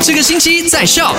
这个星期在笑。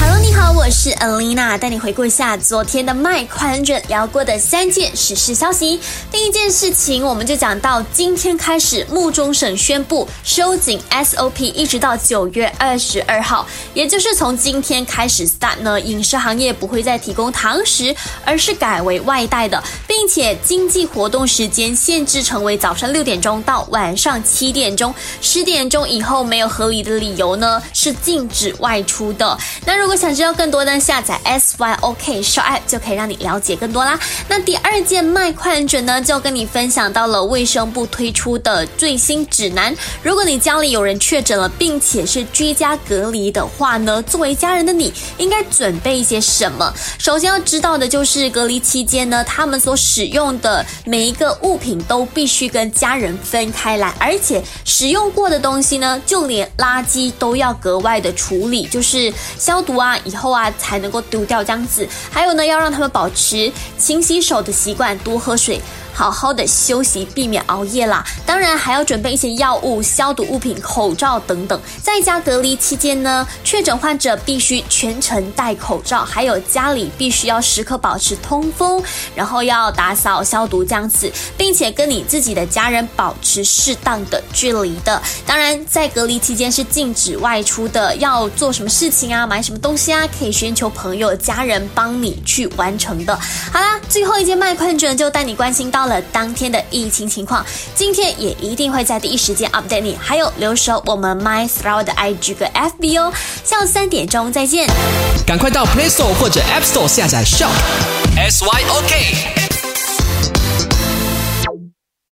Hello，你好，我是 Alina，带你回顾一下昨天的麦快很准聊过的三件时事消息。第一件事情，我们就讲到今天开始，木中省宣布收紧 SOP，一直到九月二十二号，也就是从今天开始 start 呢，饮食行业不会再提供堂食，而是改为外带的，并且经济活动时间限制成为早上六点钟到晚上七点钟，十点钟以后没有合理的理由呢，是禁止外出的。那如果想知道更多呢，下载 SYOK Shop App 就可以让你了解更多啦。那第二件卖快很准呢，就跟你分享到了卫生部推出的最新指南。如果你家里有人确诊了，并且是居家隔离的话呢，作为家人的你应该准备一些什么？首先要知道的就是隔离期间呢，他们所使用的每一个物品都必须跟家人分开来，而且使用过的东西呢，就连垃圾都要格外的处理，就是消毒啊，以后啊才能够丢掉这样子。还有呢，要让他们保持勤洗手的习惯，多喝水。好好的休息，避免熬夜啦。当然还要准备一些药物、消毒物品、口罩等等。在家隔离期间呢，确诊患者必须全程戴口罩，还有家里必须要时刻保持通风，然后要打扫消毒这样子，并且跟你自己的家人保持适当的距离的。当然，在隔离期间是禁止外出的，要做什么事情啊，买什么东西啊，可以寻求朋友、家人帮你去完成的。好啦，最后一件麦昆准就带你关心到。了当天的疫情情况，今天也一定会在第一时间 update 你。还有留守我们 My Throw 的 IG 和 FB 哦。下午三点钟再见，赶快到 Play Store 或者 App Store 下载 Shop S Y O K。